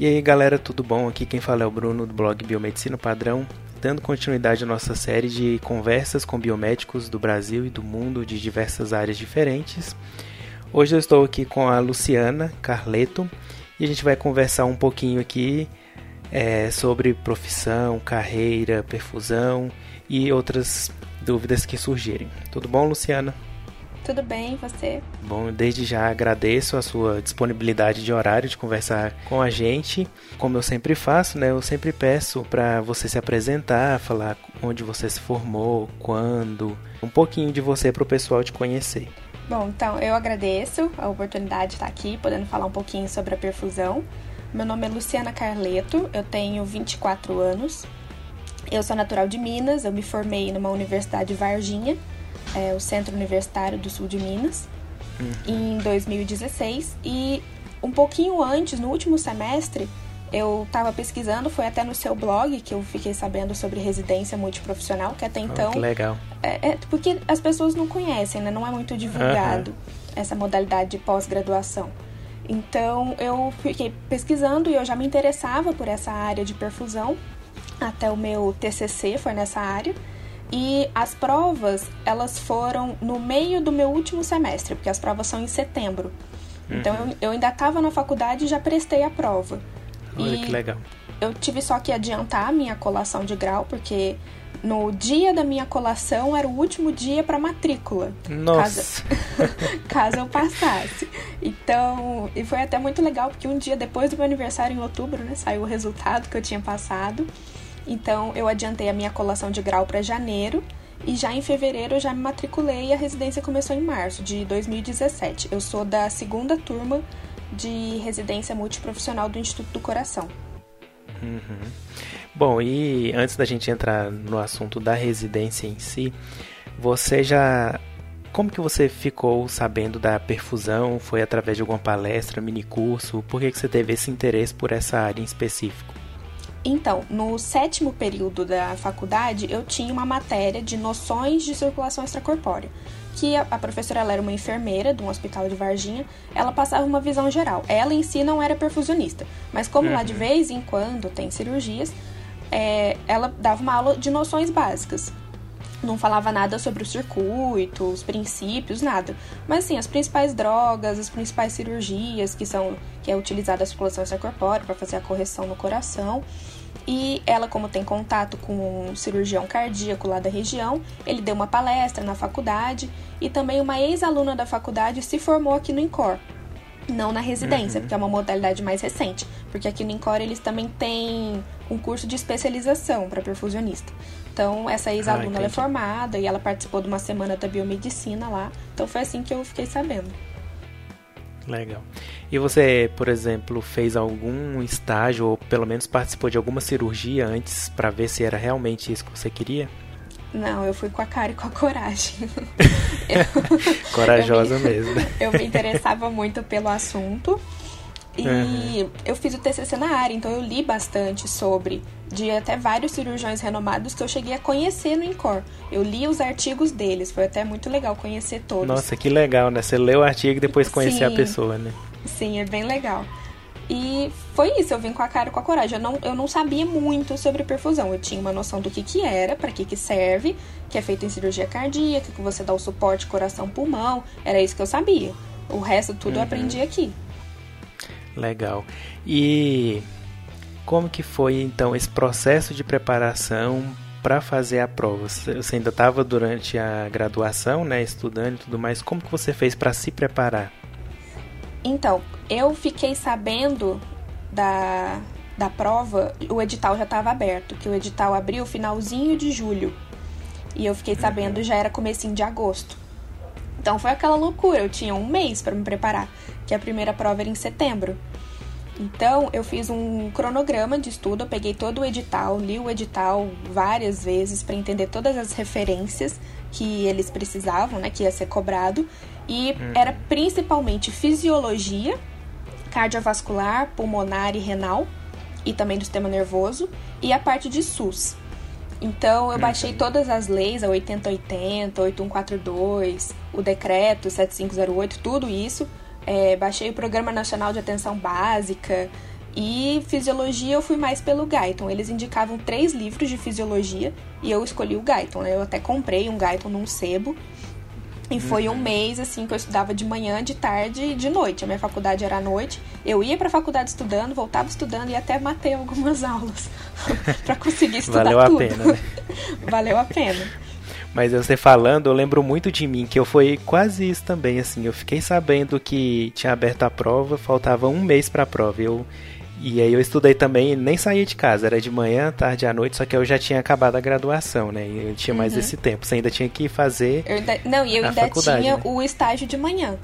E aí galera, tudo bom? Aqui quem fala é o Bruno do blog Biomedicina Padrão, dando continuidade à nossa série de conversas com biomédicos do Brasil e do mundo de diversas áreas diferentes. Hoje eu estou aqui com a Luciana Carleto e a gente vai conversar um pouquinho aqui é, sobre profissão, carreira, perfusão e outras dúvidas que surgirem. Tudo bom, Luciana? Tudo bem, você? Bom, desde já agradeço a sua disponibilidade de horário de conversar com a gente. Como eu sempre faço, né? Eu sempre peço para você se apresentar, falar onde você se formou, quando, um pouquinho de você para o pessoal te conhecer. Bom, então eu agradeço a oportunidade de estar aqui, podendo falar um pouquinho sobre a perfusão. Meu nome é Luciana Carleto, eu tenho 24 anos. Eu sou natural de Minas, eu me formei numa universidade de Varginha é, o Centro Universitário do Sul de Minas, uhum. em 2016. E um pouquinho antes, no último semestre, eu estava pesquisando, foi até no seu blog que eu fiquei sabendo sobre residência multiprofissional, que até então. Oh, que legal. É, é, porque as pessoas não conhecem, né? Não é muito divulgado uhum. essa modalidade de pós-graduação. Então eu fiquei pesquisando e eu já me interessava por essa área de perfusão. Até o meu TCC foi nessa área. E as provas, elas foram no meio do meu último semestre, porque as provas são em setembro. Uhum. Então eu, eu ainda estava na faculdade e já prestei a prova. Olha e que legal. Eu tive só que adiantar a minha colação de grau, porque no dia da minha colação era o último dia para matrícula. Nossa! Caso, caso eu passasse. Então, e foi até muito legal, porque um dia depois do meu aniversário, em outubro, né, saiu o resultado que eu tinha passado. Então eu adiantei a minha colação de grau para janeiro e já em fevereiro eu já me matriculei e a residência começou em março de 2017. Eu sou da segunda turma de residência multiprofissional do Instituto do Coração. Uhum. Bom, e antes da gente entrar no assunto da residência em si, você já como que você ficou sabendo da perfusão? Foi através de alguma palestra, mini curso? Por que, que você teve esse interesse por essa área em específico? Então, no sétimo período da faculdade, eu tinha uma matéria de noções de circulação extracorpórea, que a, professora era uma enfermeira de um hospital de Varginha, ela passava uma visão geral. Ela em si não era perfusionista, mas como uhum. lá de uhum. vez em quando tem cirurgias, é, ela dava uma aula de noções básicas não falava nada sobre o circuito, os princípios, nada. Mas assim, as principais drogas, as principais cirurgias que são que é utilizada a circulação extracorpórea para fazer a correção no coração. E ela, como tem contato com um cirurgião cardíaco lá da região, ele deu uma palestra na faculdade e também uma ex-aluna da faculdade se formou aqui no INCOR. Não na residência, uhum. porque é uma modalidade mais recente. Porque aqui no INCOR eles também têm um curso de especialização para perfusionista. Então, essa ex-aluna ah, é formada e ela participou de uma semana da biomedicina lá. Então, foi assim que eu fiquei sabendo. Legal. E você, por exemplo, fez algum estágio ou pelo menos participou de alguma cirurgia antes para ver se era realmente isso que você queria? Não, eu fui com a cara e com a coragem. eu, Corajosa eu me, mesmo. Eu me interessava muito pelo assunto e uhum. eu fiz o TCC na área, então eu li bastante sobre de até vários cirurgiões renomados que eu cheguei a conhecer no INCOR. Eu li os artigos deles, foi até muito legal conhecer todos. Nossa, que legal, né? Você lê o artigo e depois conhecer Sim. a pessoa, né? Sim, é bem legal. E foi isso, eu vim com a cara e com a coragem. Eu não, eu não sabia muito sobre perfusão. Eu tinha uma noção do que, que era, para que, que serve, que é feito em cirurgia cardíaca, que você dá o suporte coração-pulmão. Era isso que eu sabia. O resto tudo uhum. eu aprendi aqui. Legal. E como que foi então esse processo de preparação para fazer a prova? Você ainda estava durante a graduação, né, estudando e tudo mais. Como que você fez para se preparar? Então, eu fiquei sabendo da, da prova, o edital já estava aberto, que o edital abriu finalzinho de julho. E eu fiquei sabendo uhum. já era comecinho de agosto. Então foi aquela loucura, eu tinha um mês para me preparar, que a primeira prova era em setembro. Então, eu fiz um cronograma de estudo, eu peguei todo o edital, li o edital várias vezes para entender todas as referências que eles precisavam, né, que ia ser cobrado, e uhum. era principalmente fisiologia, cardiovascular, pulmonar e renal, e também do sistema nervoso, e a parte de SUS. Então, eu uhum. baixei todas as leis, a 8080, 8142, o decreto 7508, tudo isso, é, baixei o Programa Nacional de Atenção Básica E fisiologia eu fui mais pelo Guyton. Eles indicavam três livros de fisiologia e eu escolhi o Guyton. Né? Eu até comprei um Guyton num sebo. E foi um uhum. mês, assim, que eu estudava de manhã, de tarde e de noite. A minha faculdade era à noite. Eu ia pra faculdade estudando, voltava estudando e até matei algumas aulas para conseguir estudar Valeu tudo. a pena, né? Valeu a pena. Mas você falando, eu lembro muito de mim, que eu fui quase isso também, assim. Eu fiquei sabendo que tinha aberto a prova, faltava um mês pra prova. Eu e aí eu estudei também, nem saía de casa, era de manhã, tarde à noite, só que eu já tinha acabado a graduação, né? E eu tinha mais uhum. esse tempo. Você ainda tinha que fazer. Ainda... Não, e eu ainda tinha né? o estágio de manhã.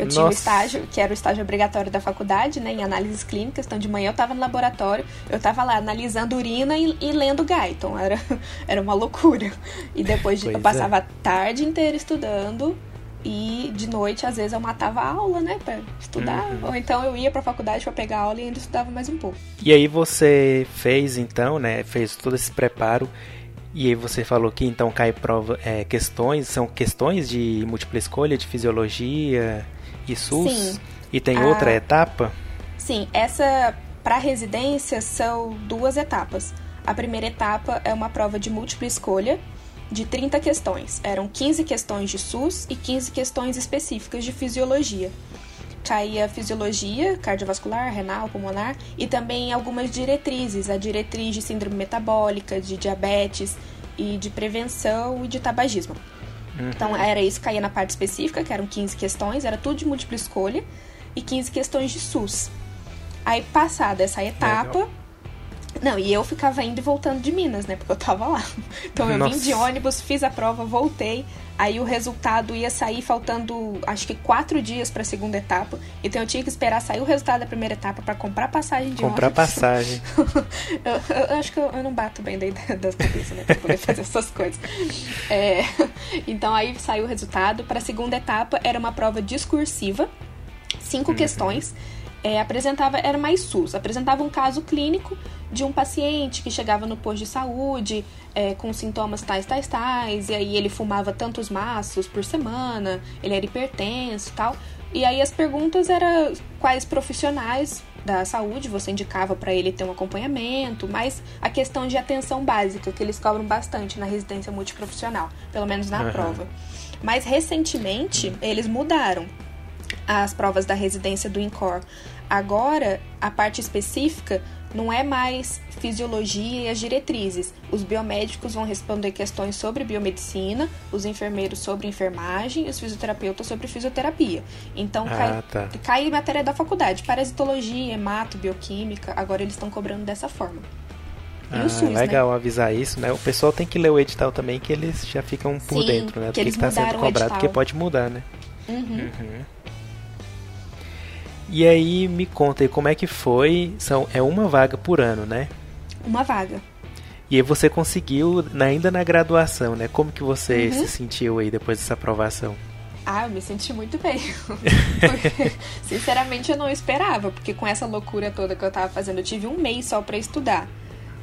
Eu Nossa. tinha o estágio, que era o estágio obrigatório da faculdade, né, em análises clínicas. Então, de manhã eu estava no laboratório, eu estava lá analisando urina e, e lendo Guyton. Era, era uma loucura. E depois de, eu passava é. a tarde inteira estudando e de noite, às vezes, eu matava a aula, né, pra estudar. Uhum. Ou então eu ia pra faculdade pra pegar aula e ainda estudava mais um pouco. E aí você fez, então, né, fez todo esse preparo. E aí você falou que então cai prova, é, questões, são questões de múltipla escolha, de fisiologia e SUS. Sim. E tem a... outra etapa? Sim, essa para residência são duas etapas. A primeira etapa é uma prova de múltipla escolha, de 30 questões. Eram 15 questões de SUS e 15 questões específicas de fisiologia. Caía fisiologia, cardiovascular, renal, pulmonar e também algumas diretrizes, a diretriz de síndrome metabólica, de diabetes e de prevenção e de tabagismo. Uhum. Então era isso, caía na parte específica, que eram 15 questões, era tudo de múltipla escolha e 15 questões de SUS. Aí passada essa etapa, Legal não, e eu ficava indo e voltando de Minas, né? Porque eu tava lá. Então eu Nossa. vim de ônibus, fiz a prova, voltei. Aí o resultado ia sair faltando, acho que quatro dias para a segunda etapa. Então eu tinha que esperar sair o resultado da primeira etapa para comprar passagem de comprar ônibus. Comprar passagem. eu, eu, eu, acho que eu, eu, não bato bem daí das cabeças, né? Pra poder fazer essas coisas. É, então aí saiu o resultado. Para a segunda etapa era uma prova discursiva, cinco uhum. questões é, apresentava era mais SUS, apresentava um caso clínico de um paciente que chegava no posto de saúde é, com sintomas tais, tais, tais, e aí ele fumava tantos maços por semana, ele era hipertenso e tal. E aí as perguntas eram quais profissionais da saúde você indicava para ele ter um acompanhamento, mas a questão de atenção básica, que eles cobram bastante na residência multiprofissional, pelo menos na uhum. prova. Mas recentemente eles mudaram as provas da residência do INCOR. Agora, a parte específica não é mais fisiologia e as diretrizes. Os biomédicos vão responder questões sobre biomedicina, os enfermeiros sobre enfermagem e os fisioterapeutas sobre fisioterapia. Então, ah, cai, tá. cai matéria da faculdade. Parasitologia, hemato, bioquímica, agora eles estão cobrando dessa forma. Ah, o SUS, né? legal né? avisar isso, né? O pessoal tem que ler o edital também, que eles já ficam por Sim, dentro, né? Do que está sendo cobrado, porque pode mudar, né? Uhum. Uhum. E aí me conta aí como é que foi. São, é uma vaga por ano, né? Uma vaga. E aí você conseguiu, ainda na graduação, né? Como que você uhum. se sentiu aí depois dessa aprovação? Ah, eu me senti muito bem. porque, sinceramente, eu não esperava, porque com essa loucura toda que eu tava fazendo, eu tive um mês só para estudar.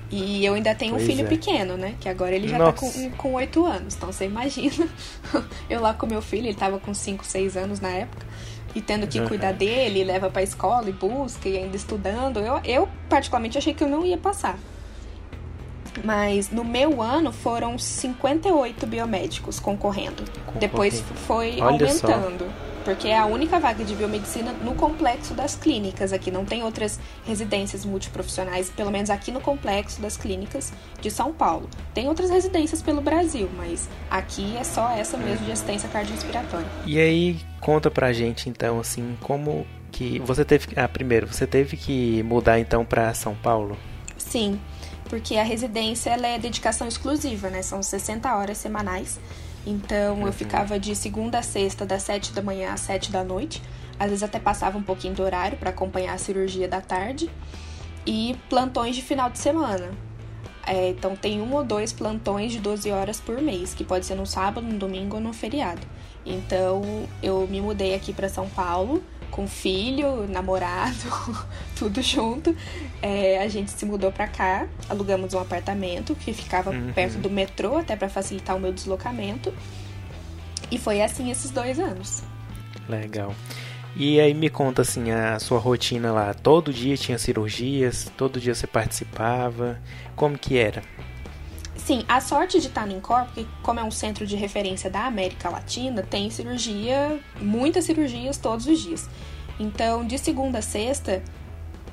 E eu ainda tenho pois um filho é. pequeno, né? Que agora ele já Nossa. tá com, 8 anos. Então você imagina. eu lá com meu filho, ele tava com 5, 6 anos na época e tendo que cuidar dele, leva para escola e busca e ainda estudando, eu, eu particularmente achei que eu não ia passar. Mas no meu ano foram 58 biomédicos concorrendo. concorrendo. Depois foi Olha aumentando. Só porque é a única vaga de biomedicina no complexo das clínicas aqui. Não tem outras residências multiprofissionais, pelo menos aqui no complexo das clínicas de São Paulo. Tem outras residências pelo Brasil, mas aqui é só essa mesmo de assistência cardiorrespiratória. E aí, conta pra gente então, assim, como que você teve. Ah, primeiro, você teve que mudar então para São Paulo? Sim, porque a residência ela é dedicação exclusiva, né? São 60 horas semanais. Então eu uhum. ficava de segunda a sexta, das sete da manhã às sete da noite. Às vezes até passava um pouquinho do horário para acompanhar a cirurgia da tarde. E plantões de final de semana. É, então tem um ou dois plantões de 12 horas por mês, que pode ser no sábado, no domingo ou no feriado. Então eu me mudei aqui para São Paulo com filho, namorado, tudo junto. É, a gente se mudou para cá, alugamos um apartamento que ficava uhum. perto do metrô, até para facilitar o meu deslocamento. E foi assim esses dois anos. Legal. E aí me conta assim a sua rotina lá. Todo dia tinha cirurgias, todo dia você participava. Como que era? Sim, a sorte de estar no INCOR, porque como é um centro de referência da América Latina, tem cirurgia, muitas cirurgias todos os dias. Então, de segunda a sexta,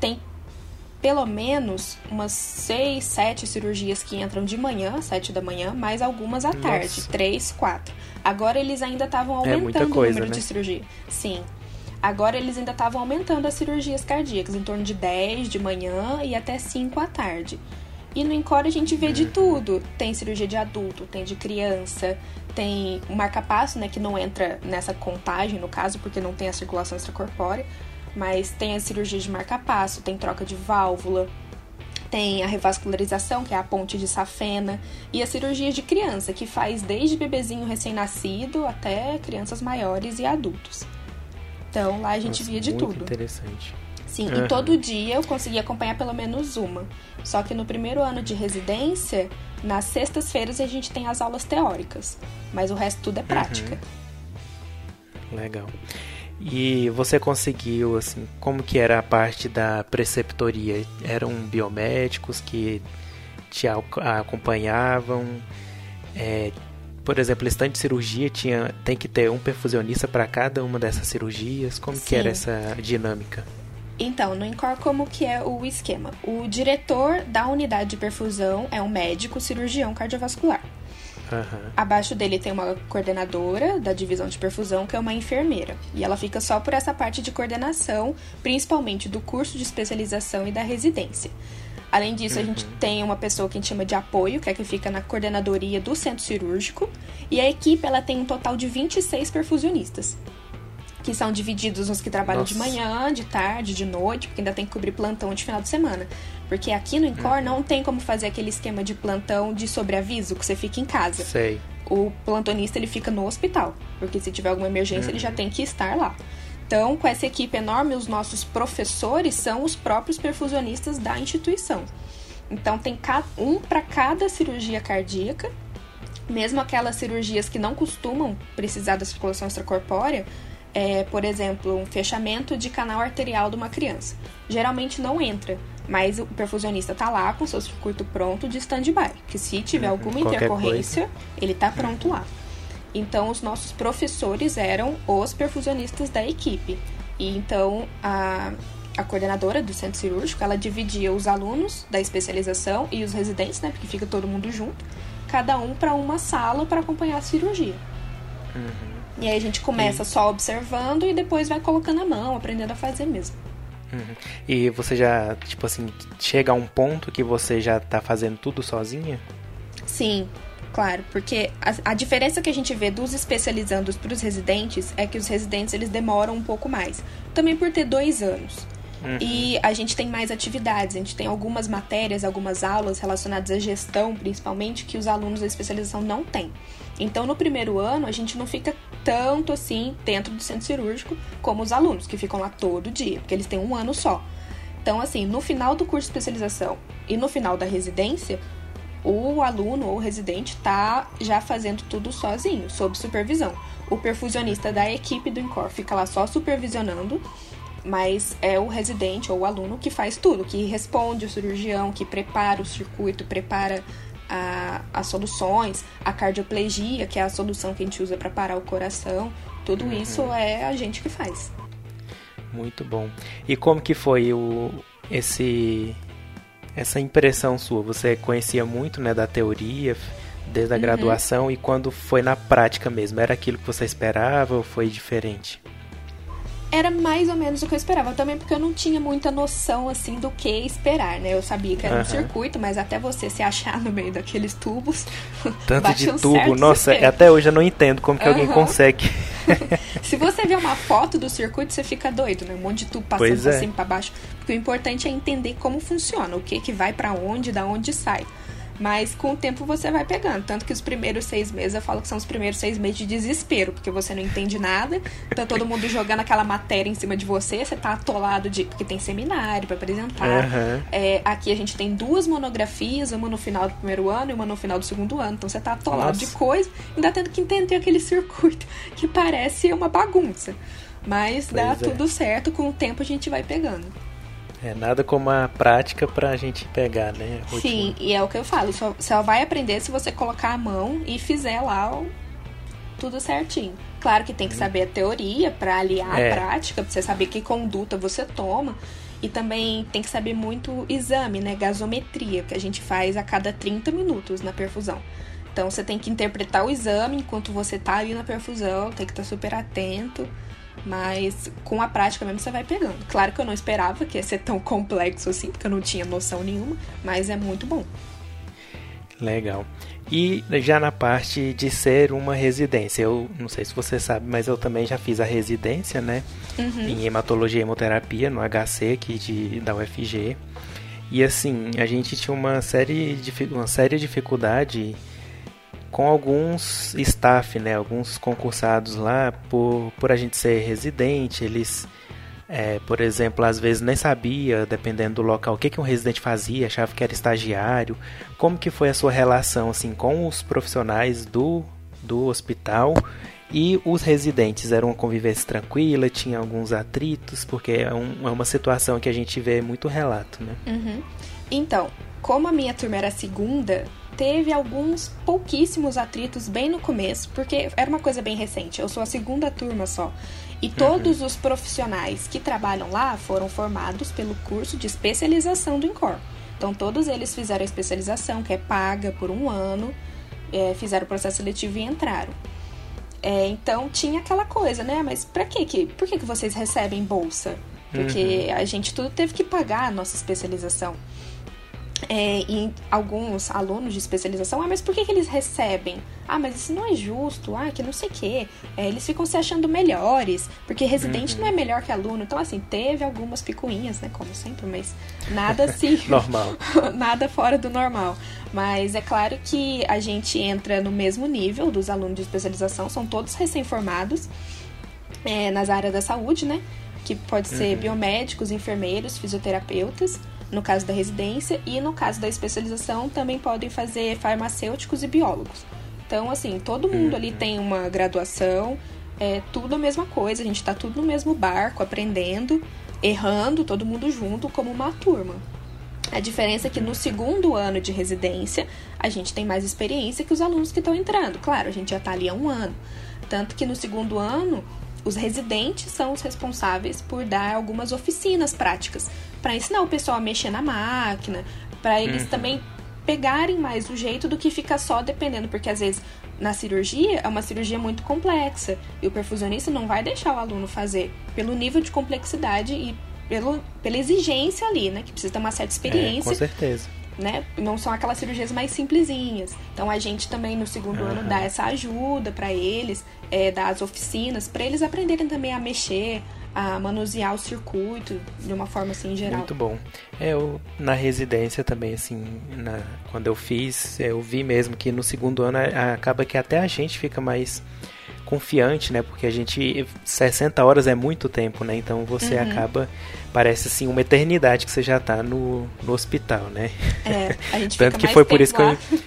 tem pelo menos umas seis, sete cirurgias que entram de manhã, sete da manhã, mais algumas à Nossa. tarde, três, quatro. Agora eles ainda estavam é aumentando é coisa, o número né? de cirurgia. Sim. Agora eles ainda estavam aumentando as cirurgias cardíacas, em torno de 10 de manhã e até 5 à tarde. E no Encore a gente vê de tudo. Tem cirurgia de adulto, tem de criança, tem o marca-passo, né, que não entra nessa contagem, no caso, porque não tem a circulação extracorpórea, mas tem a cirurgia de marca-passo, tem troca de válvula, tem a revascularização, que é a ponte de safena, e a cirurgia de criança, que faz desde bebezinho recém-nascido até crianças maiores e adultos. Então lá a gente Nossa, via de muito tudo. Interessante. Sim, uhum. e todo dia eu conseguia acompanhar pelo menos uma. Só que no primeiro ano de residência, nas sextas-feiras a gente tem as aulas teóricas, mas o resto tudo é prática. Uhum. Legal. E você conseguiu, assim, como que era a parte da preceptoria? Eram biomédicos que te acompanhavam? É, por exemplo, estante de cirurgia tinha, tem que ter um perfusionista para cada uma dessas cirurgias. Como Sim. que era essa dinâmica? Então, no INCOR, como que é o esquema? O diretor da unidade de perfusão é um médico cirurgião cardiovascular. Uhum. Abaixo dele tem uma coordenadora da divisão de perfusão, que é uma enfermeira. E ela fica só por essa parte de coordenação, principalmente do curso de especialização e da residência. Além disso, uhum. a gente uhum. tem uma pessoa que a gente chama de apoio, que é que fica na coordenadoria do centro cirúrgico. E a equipe ela tem um total de 26 perfusionistas. Que são divididos nos que trabalham Nossa. de manhã, de tarde, de noite, porque ainda tem que cobrir plantão de final de semana. Porque aqui no Incor uhum. não tem como fazer aquele esquema de plantão de sobreaviso, que você fica em casa. Sei. O plantonista ele fica no hospital, porque se tiver alguma emergência uhum. ele já uhum. tem que estar lá. Então, com essa equipe enorme, os nossos professores são os próprios perfusionistas da instituição. Então, tem um para cada cirurgia cardíaca, mesmo aquelas cirurgias que não costumam precisar da circulação extracorpórea, é, por exemplo, um fechamento de canal arterial de uma criança. Geralmente não entra, mas o perfusionista está lá com seu circuito pronto de stand-by, que se tiver uhum. alguma intercorrência, coisa. ele está pronto lá. Então, os nossos professores eram os perfusionistas da equipe. E então, a, a coordenadora do centro cirúrgico, ela dividia os alunos da especialização e os residentes, né, porque fica todo mundo junto, cada um para uma sala para acompanhar a cirurgia. Uhum. E aí a gente começa e... só observando e depois vai colocando a mão, aprendendo a fazer mesmo. Uhum. E você já, tipo assim, chega a um ponto que você já tá fazendo tudo sozinha? Sim, claro, porque a, a diferença que a gente vê dos especializandos para os residentes é que os residentes eles demoram um pouco mais. Também por ter dois anos. Uhum. E a gente tem mais atividades, a gente tem algumas matérias, algumas aulas relacionadas à gestão, principalmente, que os alunos da especialização não têm. Então, no primeiro ano, a gente não fica tanto assim dentro do centro cirúrgico como os alunos, que ficam lá todo dia, porque eles têm um ano só. Então, assim, no final do curso de especialização e no final da residência, o aluno ou o residente está já fazendo tudo sozinho, sob supervisão. O perfusionista da equipe do INCOR fica lá só supervisionando, mas é o residente ou o aluno que faz tudo, que responde o cirurgião, que prepara o circuito, prepara a, as soluções, a cardioplegia, que é a solução que a gente usa para parar o coração. Tudo uhum. isso é a gente que faz. Muito bom. E como que foi o, esse essa impressão sua? Você conhecia muito né, da teoria desde a uhum. graduação e quando foi na prática mesmo, era aquilo que você esperava ou foi diferente? Era mais ou menos o que eu esperava. Também porque eu não tinha muita noção, assim, do que esperar, né? Eu sabia que era uhum. um circuito, mas até você se achar no meio daqueles tubos. Tanto de um tubo, nossa, até hoje eu não entendo como que uhum. alguém consegue. se você vê uma foto do circuito, você fica doido, né? Um monte de tubo passando pois pra é. cima e pra baixo. Porque o importante é entender como funciona, o que que vai para onde, da onde sai. Mas com o tempo você vai pegando. Tanto que os primeiros seis meses, eu falo que são os primeiros seis meses de desespero, porque você não entende nada. Tá todo mundo jogando aquela matéria em cima de você, você tá atolado de. Porque tem seminário para apresentar. Uhum. É, aqui a gente tem duas monografias, uma no final do primeiro ano e uma no final do segundo ano. Então você tá atolado Nossa. de coisa, ainda tendo que entender aquele circuito que parece uma bagunça. Mas pois dá é. tudo certo, com o tempo a gente vai pegando. É nada como a prática pra gente pegar, né? Sim, e é o que eu falo, só, só vai aprender se você colocar a mão e fizer lá o, tudo certinho. Claro que tem que saber a teoria para aliar é. a prática, pra você saber que conduta você toma. E também tem que saber muito exame, né? Gasometria, que a gente faz a cada 30 minutos na perfusão. Então você tem que interpretar o exame enquanto você tá ali na perfusão, tem que estar tá super atento. Mas com a prática mesmo você vai pegando. Claro que eu não esperava que ia ser tão complexo assim, porque eu não tinha noção nenhuma, mas é muito bom. Legal. E já na parte de ser uma residência, eu não sei se você sabe, mas eu também já fiz a residência, né? Uhum. Em hematologia e hemoterapia no HC aqui de, da UFG. E assim, a gente tinha uma série de uma séria dificuldade com alguns staff, né, alguns concursados lá, por, por a gente ser residente, eles, é, por exemplo, às vezes nem sabia, dependendo do local, o que, que um residente fazia, achava que era estagiário. Como que foi a sua relação assim com os profissionais do, do hospital e os residentes? Era uma convivência tranquila, tinha alguns atritos, porque é, um, é uma situação que a gente vê muito relato, né? Uhum. Então, como a minha turma era segunda, teve alguns pouquíssimos atritos bem no começo, porque era uma coisa bem recente. Eu sou a segunda turma só. E todos uhum. os profissionais que trabalham lá foram formados pelo curso de especialização do INCOR. Então, todos eles fizeram a especialização, que é paga por um ano, é, fizeram o processo seletivo e entraram. É, então, tinha aquela coisa, né? Mas pra quê que, por que, que vocês recebem bolsa? Porque uhum. a gente tudo teve que pagar a nossa especialização é, e alguns alunos de especialização, ah, mas por que, que eles recebem? Ah, mas isso não é justo, ah, que não sei o quê. É, eles ficam se achando melhores, porque residente uhum. não é melhor que aluno. Então, assim, teve algumas picuinhas, né, como sempre, mas nada assim... normal. nada fora do normal. Mas é claro que a gente entra no mesmo nível dos alunos de especialização, são todos recém-formados é, nas áreas da saúde, né? Que pode ser uhum. biomédicos, enfermeiros, fisioterapeutas no caso da residência, e no caso da especialização também podem fazer farmacêuticos e biólogos. Então, assim, todo mundo ali tem uma graduação, é tudo a mesma coisa, a gente está tudo no mesmo barco, aprendendo, errando, todo mundo junto como uma turma. A diferença é que no segundo ano de residência, a gente tem mais experiência que os alunos que estão entrando. Claro, a gente já está ali há um ano. Tanto que no segundo ano, os residentes são os responsáveis por dar algumas oficinas práticas para ensinar o pessoal a mexer na máquina, para eles uhum. também pegarem mais o jeito do que ficar só dependendo, porque às vezes na cirurgia é uma cirurgia muito complexa e o perfusionista não vai deixar o aluno fazer pelo nível de complexidade e pelo, pela exigência ali, né? Que precisa ter uma certa experiência. É, com certeza. Né? Não são aquelas cirurgias mais simplesinhas. Então a gente também no segundo uhum. ano dá essa ajuda para eles, é, dá as oficinas para eles aprenderem também a mexer, a manusear o circuito de uma forma assim geral. Muito bom. É, eu na residência também assim, na, quando eu fiz, eu vi mesmo que no segundo ano acaba que até a gente fica mais confiante, né? Porque a gente 60 horas é muito tempo, né? Então você uhum. acaba parece assim uma eternidade que você já está no, no hospital, né? É, a gente Tanto que foi por isso lá. que eu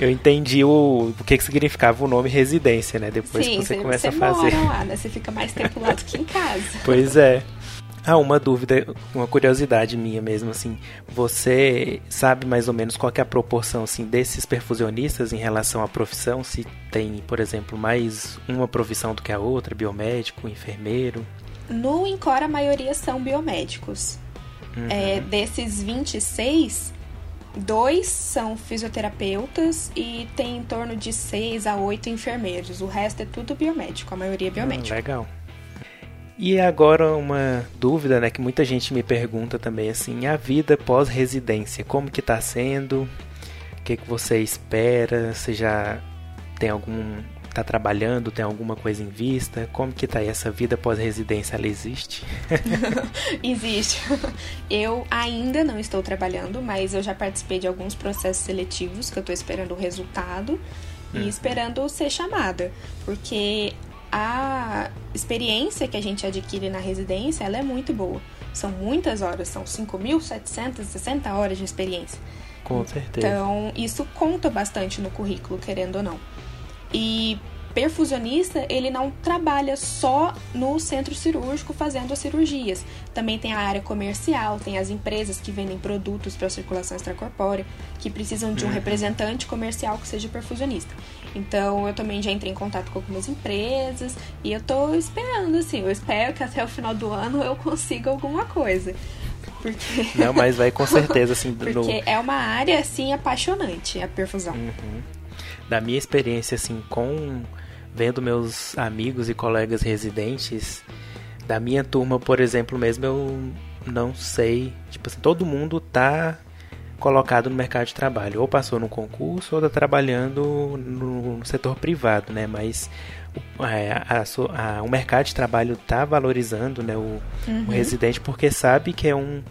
eu entendi o, o que, que significava o nome residência, né? Depois Sim, que você, você começa você a fazer. Mora lá, né? Você fica mais tempo lá do que em casa. pois é. Ah, uma dúvida, uma curiosidade minha mesmo, assim, você sabe mais ou menos qual é a proporção, assim, desses perfusionistas em relação à profissão? Se tem, por exemplo, mais uma profissão do que a outra, biomédico, enfermeiro? No INCOR, a maioria são biomédicos. Uhum. É, desses 26, Dois são fisioterapeutas e tem em torno de seis a oito enfermeiros. O resto é tudo biomédico, a maioria é biomédico. Hum, legal. E agora uma dúvida, né, que muita gente me pergunta também assim, a vida pós-residência, como que tá sendo? O que, que você espera? Você já tem algum tá trabalhando, tem alguma coisa em vista? Como que tá aí essa vida pós-residência? Ela existe? existe. Eu ainda não estou trabalhando, mas eu já participei de alguns processos seletivos que eu tô esperando o resultado e uhum. esperando ser chamada, porque a experiência que a gente adquire na residência, ela é muito boa. São muitas horas, são 5.760 horas de experiência. Com certeza. Então, isso conta bastante no currículo, querendo ou não. E perfusionista, ele não trabalha só no centro cirúrgico fazendo as cirurgias. Também tem a área comercial, tem as empresas que vendem produtos para circulação extracorpórea, que precisam de um uhum. representante comercial que seja perfusionista. Então, eu também já entrei em contato com algumas empresas e eu tô esperando, assim, eu espero que até o final do ano eu consiga alguma coisa. Porque... Não, mas vai com certeza, assim. Porque no... é uma área, assim, apaixonante, a perfusão. Uhum. Da minha experiência, assim, com vendo meus amigos e colegas residentes da minha turma, por exemplo, mesmo eu não sei, tipo assim, todo mundo tá colocado no mercado de trabalho, ou passou no concurso ou tá trabalhando no, setor privado, né? Mas é, a, a, o mercado de trabalho tá valorizando, né, o, uhum. o residente porque sabe que é um,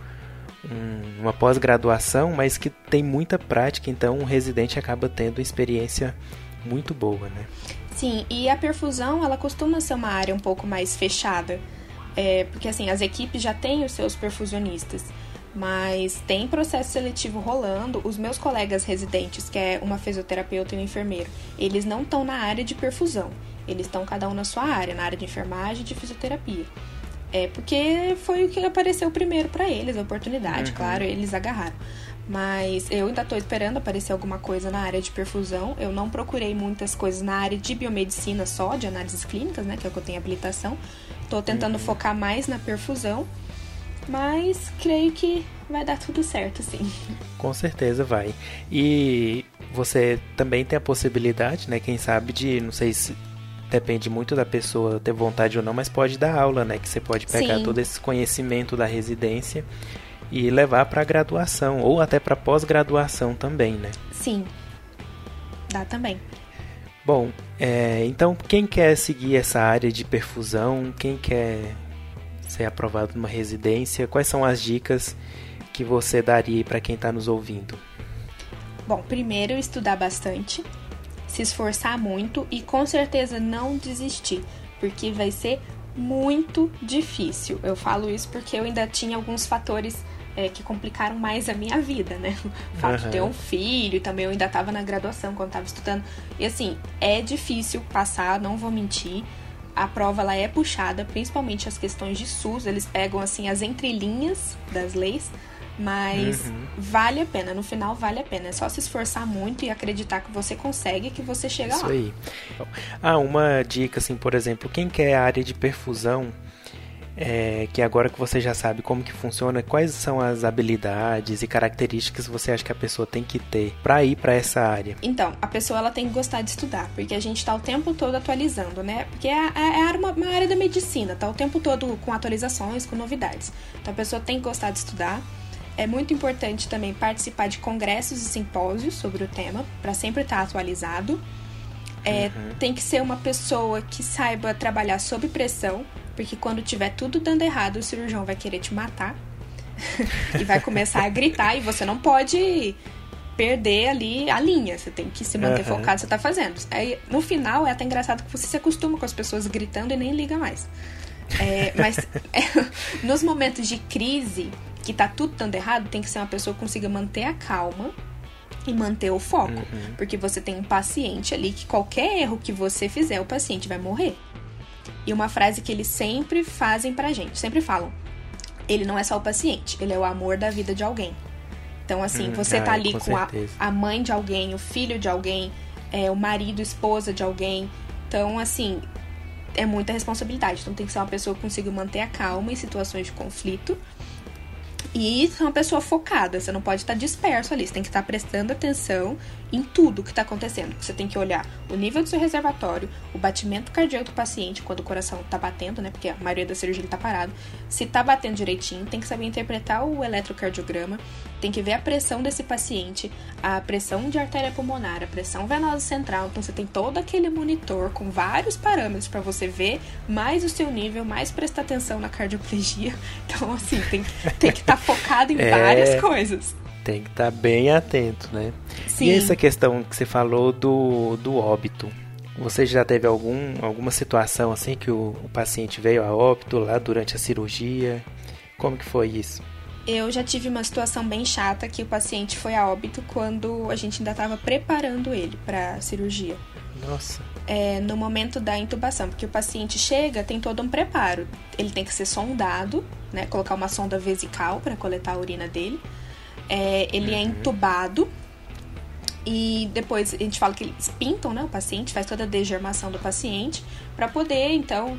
um uma pós-graduação, mas que tem muita prática, então o residente acaba tendo experiência muito boa, né? Sim, e a perfusão, ela costuma ser uma área um pouco mais fechada. É, porque assim, as equipes já têm os seus perfusionistas, mas tem processo seletivo rolando. Os meus colegas residentes, que é uma fisioterapeuta e um enfermeiro, eles não estão na área de perfusão. Eles estão cada um na sua área, na área de enfermagem e de fisioterapia. É porque foi o que apareceu primeiro para eles, a oportunidade, uhum. claro, eles agarraram. Mas eu ainda estou esperando aparecer alguma coisa na área de perfusão. Eu não procurei muitas coisas na área de biomedicina só, de análises clínicas, né? Que é o que eu tenho habilitação. Estou tentando uhum. focar mais na perfusão. Mas creio que vai dar tudo certo, sim. Com certeza vai. E você também tem a possibilidade, né? Quem sabe de, não sei se depende muito da pessoa ter vontade ou não, mas pode dar aula, né? Que você pode pegar sim. todo esse conhecimento da residência e levar para graduação ou até para pós-graduação também, né? Sim, dá também. Bom, é, então quem quer seguir essa área de perfusão, quem quer ser aprovado numa residência, quais são as dicas que você daria para quem está nos ouvindo? Bom, primeiro estudar bastante, se esforçar muito e com certeza não desistir, porque vai ser muito difícil. Eu falo isso porque eu ainda tinha alguns fatores é, que complicaram mais a minha vida, né? O fato uhum. de ter um filho, também eu ainda estava na graduação quando estava estudando. E assim, é difícil passar, não vou mentir. A prova ela é puxada, principalmente as questões de SUS, eles pegam assim as entrelinhas das leis, mas uhum. vale a pena, no final vale a pena. É só se esforçar muito e acreditar que você consegue que você chega Isso lá. Isso aí. Ah, uma dica assim, por exemplo, quem quer a área de perfusão, é, que agora que você já sabe como que funciona, quais são as habilidades e características que você acha que a pessoa tem que ter para ir para essa área? Então, a pessoa ela tem que gostar de estudar, porque a gente está o tempo todo atualizando, né? Porque é, é, é uma, uma área da medicina, tá o tempo todo com atualizações, com novidades. Então a pessoa tem que gostar de estudar. É muito importante também participar de congressos e simpósios sobre o tema, para sempre estar tá atualizado. É, uhum. Tem que ser uma pessoa que saiba trabalhar sob pressão, porque quando tiver tudo dando errado, o cirurgião vai querer te matar e vai começar a gritar e você não pode perder ali a linha. Você tem que se manter uhum. focado no que você tá fazendo. Aí, no final, é até engraçado que você se acostuma com as pessoas gritando e nem liga mais. É, mas é, nos momentos de crise, que tá tudo dando errado, tem que ser uma pessoa que consiga manter a calma e manter o foco. Uhum. Porque você tem um paciente ali que qualquer erro que você fizer, o paciente vai morrer. E uma frase que eles sempre fazem pra gente, sempre falam: ele não é só o paciente, ele é o amor da vida de alguém. Então, assim, hum, você tá ali com, com a, a, mãe de alguém, o filho de alguém, é, o marido, esposa de alguém. Então, assim, é muita responsabilidade. Então, tem que ser uma pessoa que consiga manter a calma em situações de conflito. E ser uma pessoa focada. Você não pode estar disperso ali. Você tem que estar prestando atenção em tudo que está acontecendo. Você tem que olhar o nível do seu reservatório, o batimento cardíaco do paciente quando o coração está batendo, né? Porque a maioria da cirurgia está parado. Se está batendo direitinho, tem que saber interpretar o eletrocardiograma, tem que ver a pressão desse paciente, a pressão de artéria pulmonar, a pressão venosa central. Então você tem todo aquele monitor com vários parâmetros para você ver mais o seu nível, mais prestar atenção na cardioplegia. Então assim, tem, tem que estar tá focado em é... várias coisas. Tem que estar tá bem atento, né? Sim. E essa questão que você falou do, do óbito. Você já teve algum, alguma situação assim que o, o paciente veio a óbito lá durante a cirurgia? Como que foi isso? Eu já tive uma situação bem chata que o paciente foi a óbito quando a gente ainda estava preparando ele para a cirurgia. Nossa. É, no momento da intubação, porque o paciente chega, tem todo um preparo. Ele tem que ser sondado, né, colocar uma sonda vesical para coletar a urina dele. É, ele é uhum. é entubado e depois a gente fala que eles pintam né, o paciente, faz toda a degermação do paciente para poder então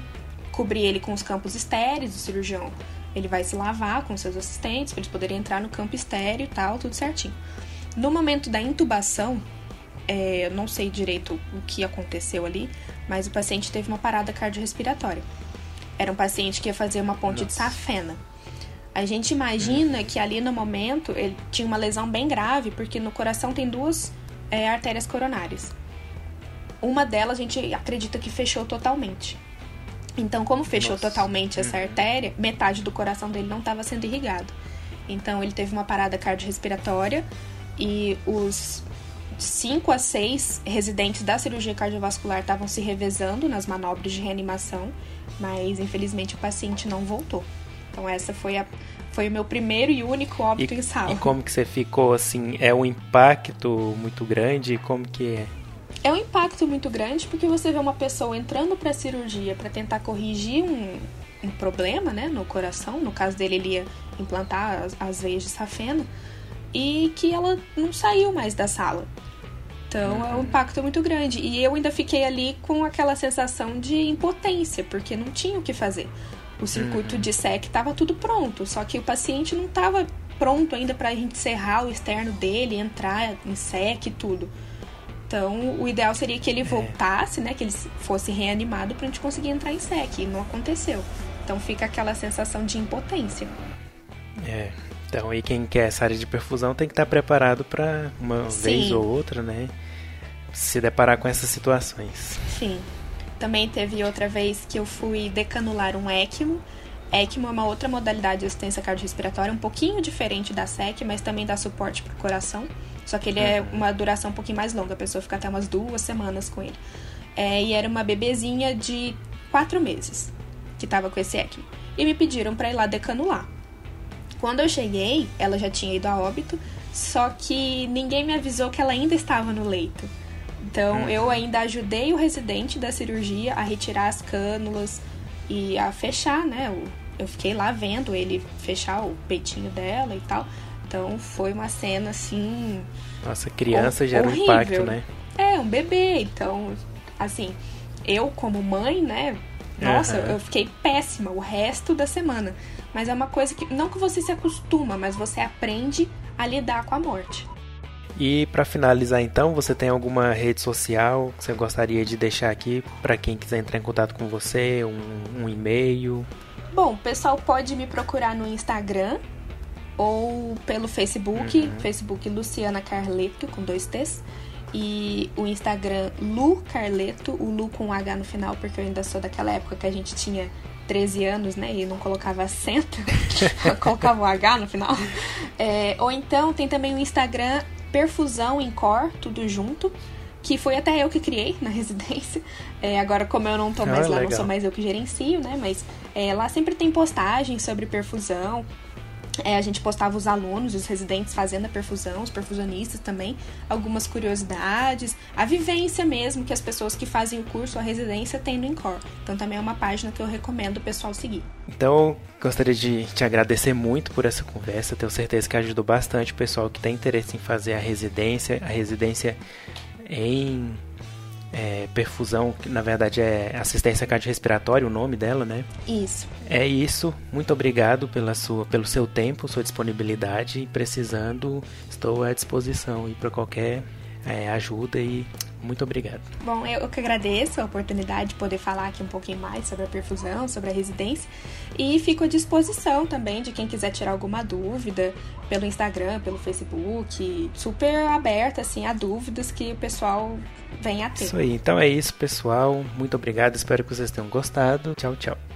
cobrir ele com os campos estéreis. O cirurgião ele vai se lavar com seus assistentes para eles poderem entrar no campo estéreo e tal, tudo certinho. No momento da intubação, é, eu não sei direito o que aconteceu ali, mas o paciente teve uma parada cardiorrespiratória. Era um paciente que ia fazer uma ponte Nossa. de safena. A gente imagina que ali no momento ele tinha uma lesão bem grave, porque no coração tem duas é, artérias coronárias. Uma delas a gente acredita que fechou totalmente. Então, como fechou Nossa. totalmente essa uhum. artéria, metade do coração dele não estava sendo irrigado. Então, ele teve uma parada cardiorrespiratória e os cinco a seis residentes da cirurgia cardiovascular estavam se revezando nas manobras de reanimação, mas infelizmente o paciente não voltou. Então essa foi a foi o meu primeiro e único óbito e, em sala. E como que você ficou assim? É um impacto muito grande? Como que é? É um impacto muito grande porque você vê uma pessoa entrando para cirurgia para tentar corrigir um, um problema, né, no coração. No caso dele, ele ia implantar as, as veias de safena e que ela não saiu mais da sala. Então uhum. é um impacto muito grande. E eu ainda fiquei ali com aquela sensação de impotência, porque não tinha o que fazer o circuito uhum. de SEC estava tudo pronto, só que o paciente não estava pronto ainda para a gente serrar o externo dele, entrar em SEC e tudo. Então, o ideal seria que ele é. voltasse, né, que ele fosse reanimado para a gente conseguir entrar em SEC, e não aconteceu. Então, fica aquela sensação de impotência. É. Então, e quem quer essa área de perfusão tem que estar preparado para uma Sim. vez ou outra, né, se deparar com essas situações. Sim. Também teve outra vez que eu fui decanular um ECMO. ECMO é uma outra modalidade de assistência cardiorrespiratória, um pouquinho diferente da SEC, mas também dá suporte para o coração. Só que ele é uhum. uma duração um pouquinho mais longa, a pessoa fica até umas duas semanas com ele. É, e era uma bebezinha de quatro meses que estava com esse ECMO. E me pediram para ir lá decanular. Quando eu cheguei, ela já tinha ido a óbito, só que ninguém me avisou que ela ainda estava no leito. Então, uhum. eu ainda ajudei o residente da cirurgia a retirar as cânulas e a fechar, né? Eu fiquei lá vendo ele fechar o peitinho dela e tal. Então, foi uma cena assim. Nossa, criança gera um impacto, né? É, um bebê. Então, assim, eu como mãe, né? Nossa, uhum. eu fiquei péssima o resto da semana. Mas é uma coisa que. Não que você se acostuma, mas você aprende a lidar com a morte. E para finalizar então, você tem alguma rede social que você gostaria de deixar aqui para quem quiser entrar em contato com você, um, um e-mail? Bom, o pessoal pode me procurar no Instagram ou pelo Facebook, uhum. Facebook Luciana Carleto com dois T's e o Instagram Lu Carleto, o Lu com H no final, porque eu ainda sou daquela época que a gente tinha 13 anos, né, e não colocava acento, colocava o H no final. É, ou então tem também o Instagram perfusão em core, tudo junto. Que foi até eu que criei na residência. É, agora, como eu não tô mais ah, lá, legal. não sou mais eu que gerencio, né? Mas é, lá sempre tem postagens sobre perfusão. É, a gente postava os alunos, os residentes fazendo a perfusão, os perfusionistas também, algumas curiosidades, a vivência mesmo que as pessoas que fazem o curso, a residência, têm no Incor. Então também é uma página que eu recomendo o pessoal seguir. Então, gostaria de te agradecer muito por essa conversa. Tenho certeza que ajudou bastante o pessoal que tem interesse em fazer a residência, a residência em é, perfusão, que na verdade é assistência cardiorrespiratória, o nome dela, né? Isso. É isso. Muito obrigado pela sua, pelo seu tempo, sua disponibilidade precisando, estou à disposição e para qualquer é, ajuda e muito obrigado. Bom, eu que agradeço a oportunidade de poder falar aqui um pouquinho mais sobre a perfusão, sobre a residência. E fico à disposição também de quem quiser tirar alguma dúvida pelo Instagram, pelo Facebook. Super aberta, assim, a dúvidas que o pessoal vem a ter. Isso aí. Então é isso, pessoal. Muito obrigado. Espero que vocês tenham gostado. Tchau, tchau.